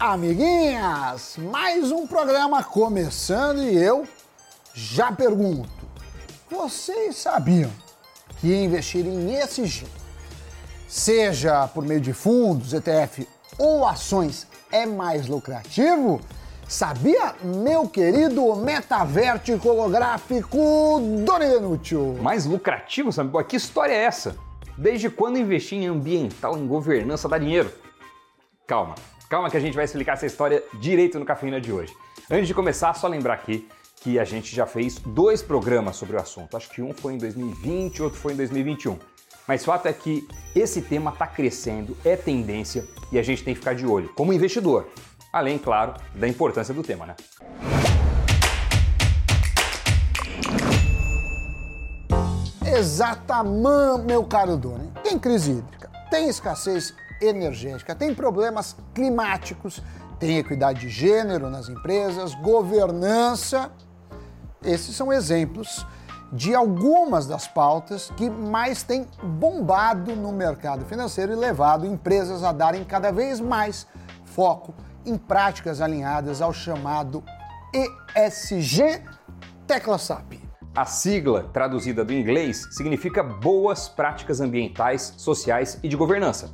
amiguinhas! Mais um programa começando e eu já pergunto: vocês sabiam que investir em ESG, seja por meio de fundos, ETF ou ações, é mais lucrativo? Sabia, meu querido metaverte holográfico Doni? Mais lucrativo, sabe? Que história é essa? Desde quando investir em ambiental, em governança dá dinheiro? Calma, calma que a gente vai explicar essa história direito no Cafeína de hoje. Antes de começar, só lembrar aqui que a gente já fez dois programas sobre o assunto. Acho que um foi em 2020, outro foi em 2021. Mas fato é que esse tema está crescendo, é tendência e a gente tem que ficar de olho, como investidor. Além, claro, da importância do tema, né? Exatamente, meu caro Doni. Tem crise hídrica, tem escassez energética, tem problemas climáticos, tem equidade de gênero nas empresas, governança. Esses são exemplos de algumas das pautas que mais têm bombado no mercado financeiro e levado empresas a darem cada vez mais foco em práticas alinhadas ao chamado ESG Tecla SAP. A sigla, traduzida do inglês, significa Boas Práticas Ambientais, Sociais e de Governança.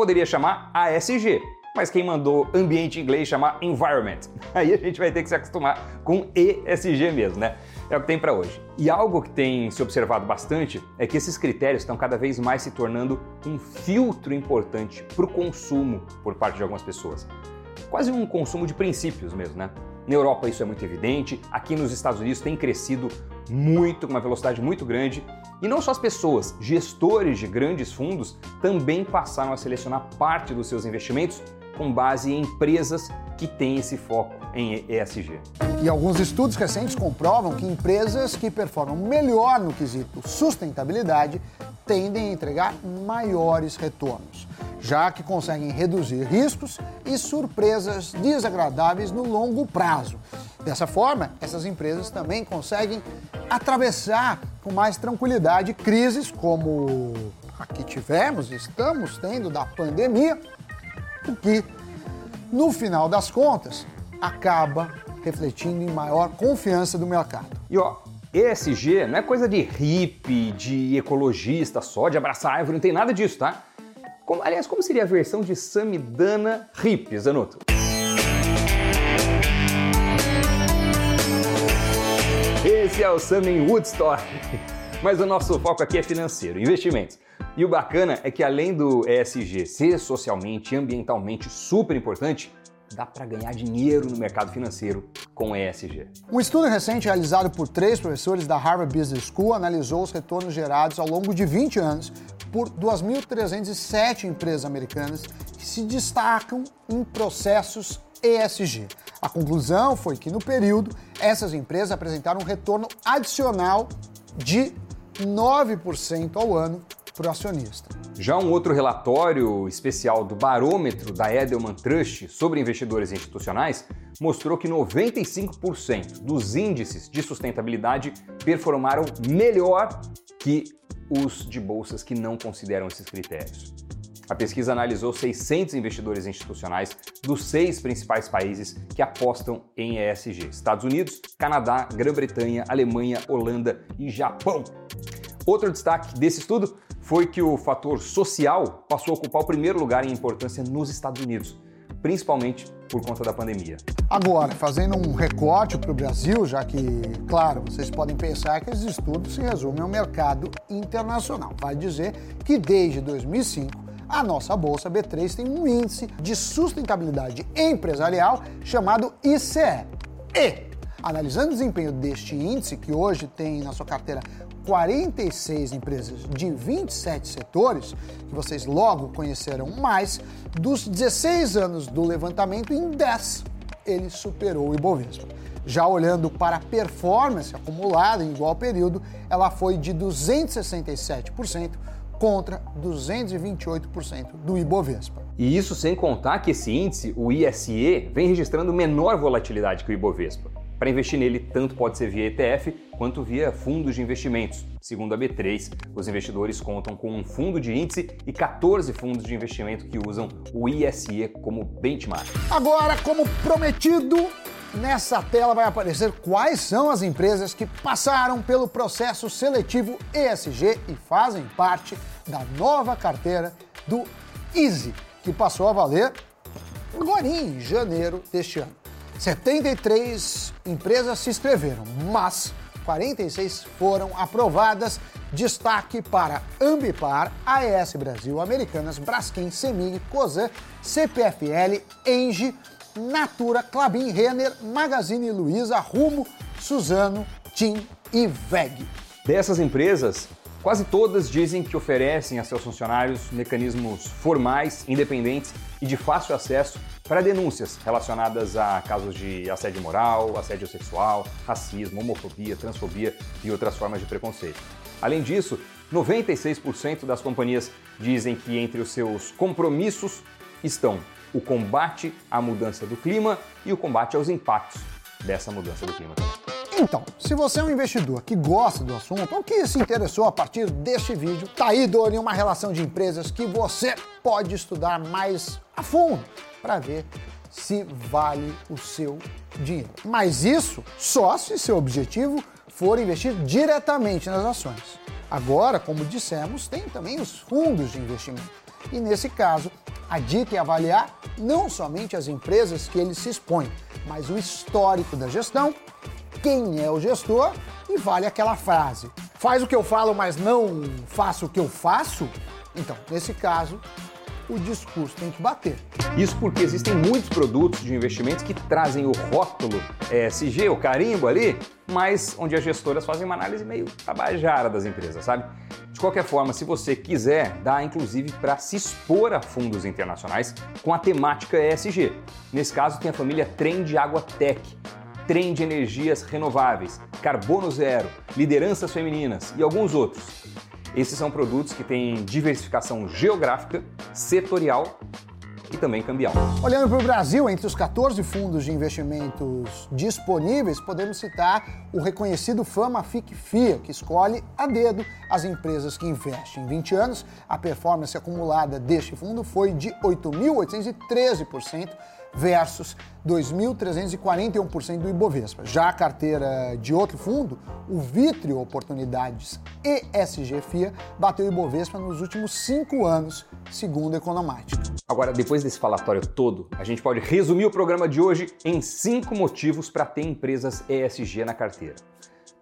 Poderia chamar ASG, mas quem mandou ambiente em inglês chamar Environment? Aí a gente vai ter que se acostumar com ESG mesmo, né? É o que tem para hoje. E algo que tem se observado bastante é que esses critérios estão cada vez mais se tornando um filtro importante para o consumo por parte de algumas pessoas. Quase um consumo de princípios mesmo, né? Na Europa isso é muito evidente, aqui nos Estados Unidos tem crescido muito, com uma velocidade muito grande. E não só as pessoas, gestores de grandes fundos também passaram a selecionar parte dos seus investimentos com base em empresas que têm esse foco em ESG. E alguns estudos recentes comprovam que empresas que performam melhor no quesito sustentabilidade tendem a entregar maiores retornos já que conseguem reduzir riscos e surpresas desagradáveis no longo prazo. Dessa forma, essas empresas também conseguem atravessar com mais tranquilidade crises como a que tivemos, estamos tendo da pandemia, o que, no final das contas, acaba refletindo em maior confiança do mercado. E ó, ESG não é coisa de hippie, de ecologista só, de abraçar árvore, não tem nada disso, tá? Como, aliás, como seria a versão de Samidana Hip, Zanotto? Esse é o Summon Woodstock. Mas o nosso foco aqui é financeiro, investimentos. E o bacana é que além do ESG ser socialmente e ambientalmente super importante, dá para ganhar dinheiro no mercado financeiro com ESG. Um estudo recente realizado por três professores da Harvard Business School analisou os retornos gerados ao longo de 20 anos por 2.307 empresas americanas que se destacam em processos ESG. A conclusão foi que, no período, essas empresas apresentaram um retorno adicional de 9% ao ano para o acionista. Já um outro relatório especial do Barômetro da Edelman Trust sobre investidores institucionais mostrou que 95% dos índices de sustentabilidade performaram melhor que os de bolsas que não consideram esses critérios. A pesquisa analisou 600 investidores institucionais dos seis principais países que apostam em ESG: Estados Unidos, Canadá, Grã-Bretanha, Alemanha, Holanda e Japão. Outro destaque desse estudo foi que o fator social passou a ocupar o primeiro lugar em importância nos Estados Unidos, principalmente por conta da pandemia. Agora, fazendo um recorte para o Brasil, já que, claro, vocês podem pensar que esses estudos se resumem ao mercado internacional. Vai dizer que desde 2005 a nossa bolsa B3 tem um índice de sustentabilidade empresarial chamado ICE. E, analisando o desempenho deste índice, que hoje tem na sua carteira 46 empresas de 27 setores, que vocês logo conhecerão mais, dos 16 anos do levantamento, em 10 ele superou o Ibovespa. Já olhando para a performance acumulada em igual período, ela foi de 267% contra 228% do Ibovespa. E isso sem contar que esse índice, o ISE, vem registrando menor volatilidade que o Ibovespa. Para investir nele, tanto pode ser via ETF quanto via fundos de investimentos. Segundo a B3, os investidores contam com um fundo de índice e 14 fundos de investimento que usam o ISE como benchmark. Agora, como prometido, nessa tela vai aparecer quais são as empresas que passaram pelo processo seletivo ESG e fazem parte da nova carteira do Easy, que passou a valer agora em janeiro deste ano. 73 empresas se inscreveram, mas 46 foram aprovadas. Destaque para Ambipar, AES Brasil, Americanas, Braskem, Semig, Cosan, CPFL, Engie, Natura, Clabin, Renner, Magazine Luiza, Rumo, Suzano, TIM e VEG. Dessas empresas, Quase todas dizem que oferecem a seus funcionários mecanismos formais, independentes e de fácil acesso para denúncias relacionadas a casos de assédio moral, assédio sexual, racismo, homofobia, transfobia e outras formas de preconceito. Além disso, 96% das companhias dizem que entre os seus compromissos estão o combate à mudança do clima e o combate aos impactos dessa mudança do clima. Então, se você é um investidor que gosta do assunto ou que se interessou a partir deste vídeo, tá aí, Doni, uma relação de empresas que você pode estudar mais a fundo para ver se vale o seu dinheiro. Mas isso só se seu objetivo for investir diretamente nas ações. Agora, como dissemos, tem também os fundos de investimento. E nesse caso, a dica é avaliar não somente as empresas que ele se expõe, mas o histórico da gestão quem é o gestor e vale aquela frase: faz o que eu falo, mas não faço o que eu faço? Então, nesse caso, o discurso tem que bater. Isso porque existem muitos produtos de investimentos que trazem o rótulo ESG, o carimbo ali, mas onde as gestoras fazem uma análise meio tabajara das empresas, sabe? De qualquer forma, se você quiser, dá inclusive para se expor a fundos internacionais com a temática ESG. Nesse caso, tem a família Trend Água Tech, trem de energias renováveis, carbono zero, lideranças femininas e alguns outros. Esses são produtos que têm diversificação geográfica, setorial e também cambial. Olhando para o Brasil, entre os 14 fundos de investimentos disponíveis, podemos citar o reconhecido Fama FIC FIA, que escolhe a dedo as empresas que investem. Em 20 anos, a performance acumulada deste fundo foi de 8.813%, versus 2.341% do Ibovespa. Já a carteira de outro fundo, o Vitrio Oportunidades ESG FIA, bateu o Ibovespa nos últimos cinco anos, segundo o Economática. Agora, depois desse falatório todo, a gente pode resumir o programa de hoje em cinco motivos para ter empresas ESG na carteira.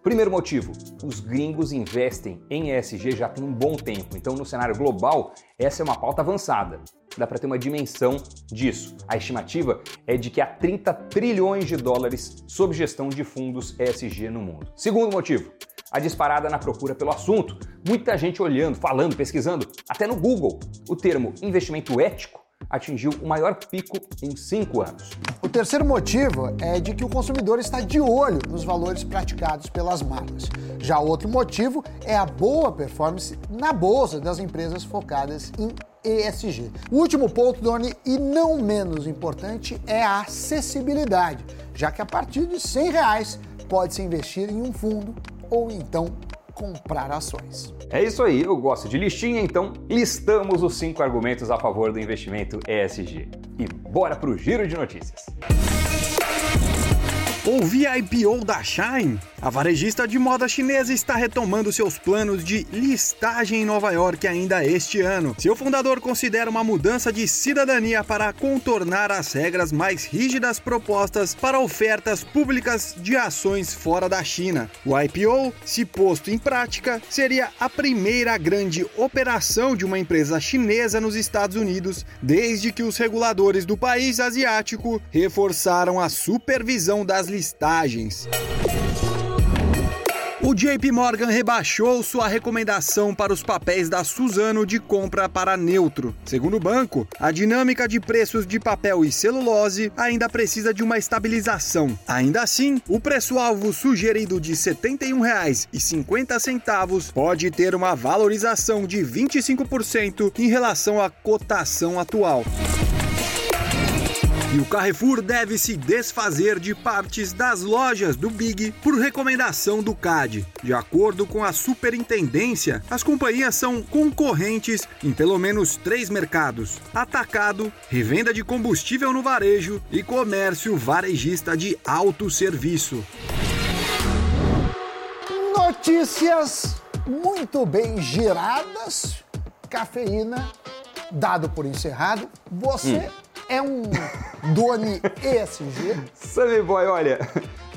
Primeiro motivo, os gringos investem em ESG já tem um bom tempo, então no cenário global essa é uma pauta avançada. Dá para ter uma dimensão disso. A estimativa é de que há 30 trilhões de dólares sob gestão de fundos ESG no mundo. Segundo motivo, a disparada na procura pelo assunto. Muita gente olhando, falando, pesquisando, até no Google. O termo investimento ético atingiu o maior pico em cinco anos. O terceiro motivo é de que o consumidor está de olho nos valores praticados pelas marcas. Já outro motivo é a boa performance na bolsa das empresas focadas em ESG. O último ponto, Doni, e não menos importante, é a acessibilidade, já que a partir de 100 reais pode-se investir em um fundo ou então comprar ações. É isso aí, eu gosto de listinha, então listamos os cinco argumentos a favor do investimento ESG. E bora pro giro de notícias. Ouvi a IPO da Shine? A varejista de moda chinesa está retomando seus planos de listagem em Nova York ainda este ano. Seu fundador considera uma mudança de cidadania para contornar as regras mais rígidas propostas para ofertas públicas de ações fora da China. O IPO, se posto em prática, seria a primeira grande operação de uma empresa chinesa nos Estados Unidos desde que os reguladores do país asiático reforçaram a supervisão das listagens. O JP Morgan rebaixou sua recomendação para os papéis da Suzano de compra para neutro. Segundo o banco, a dinâmica de preços de papel e celulose ainda precisa de uma estabilização. Ainda assim, o preço-alvo sugerido de R$ 71,50 pode ter uma valorização de 25% em relação à cotação atual. E o Carrefour deve se desfazer de partes das lojas do Big por recomendação do CAD. De acordo com a superintendência, as companhias são concorrentes em pelo menos três mercados: atacado, revenda de combustível no varejo e comércio varejista de autosserviço. Notícias muito bem giradas, cafeína, dado por encerrado. Você hum. é um Doni ESG? Sammy Boy, olha,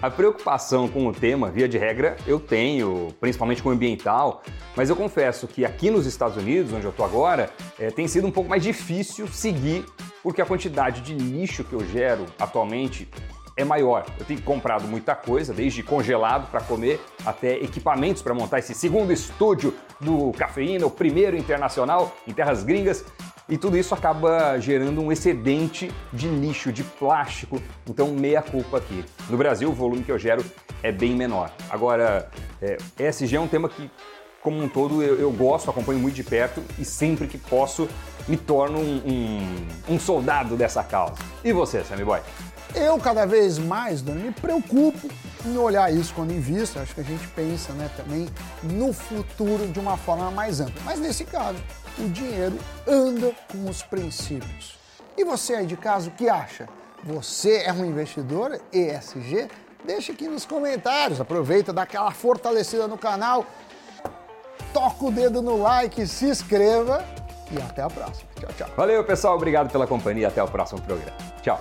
a preocupação com o tema, via de regra, eu tenho, principalmente com o ambiental, mas eu confesso que aqui nos Estados Unidos, onde eu estou agora, é, tem sido um pouco mais difícil seguir, porque a quantidade de lixo que eu gero atualmente é maior. Eu tenho comprado muita coisa, desde congelado para comer até equipamentos para montar esse segundo estúdio do Cafeína, o primeiro internacional em terras gringas. E tudo isso acaba gerando um excedente de lixo, de plástico, então meia culpa aqui. No Brasil, o volume que eu gero é bem menor. Agora, é, ESG é um tema que, como um todo, eu, eu, gosto, acompanho muito de perto e sempre que posso me torno um, um, um soldado dessa causa. E você, Sammy Boy? Eu, cada vez mais, me preocupo em olhar isso quando invisto. Acho que a gente pensa né, também no futuro de uma forma mais ampla. Mas nesse caso, o dinheiro anda com os princípios. E você aí de casa, o que acha? Você é um investidor ESG? Deixa aqui nos comentários. Aproveita, dá aquela fortalecida no canal, toca o dedo no like, se inscreva e até a próxima. Tchau, tchau. Valeu, pessoal. Obrigado pela companhia. Até o próximo programa. Tchau.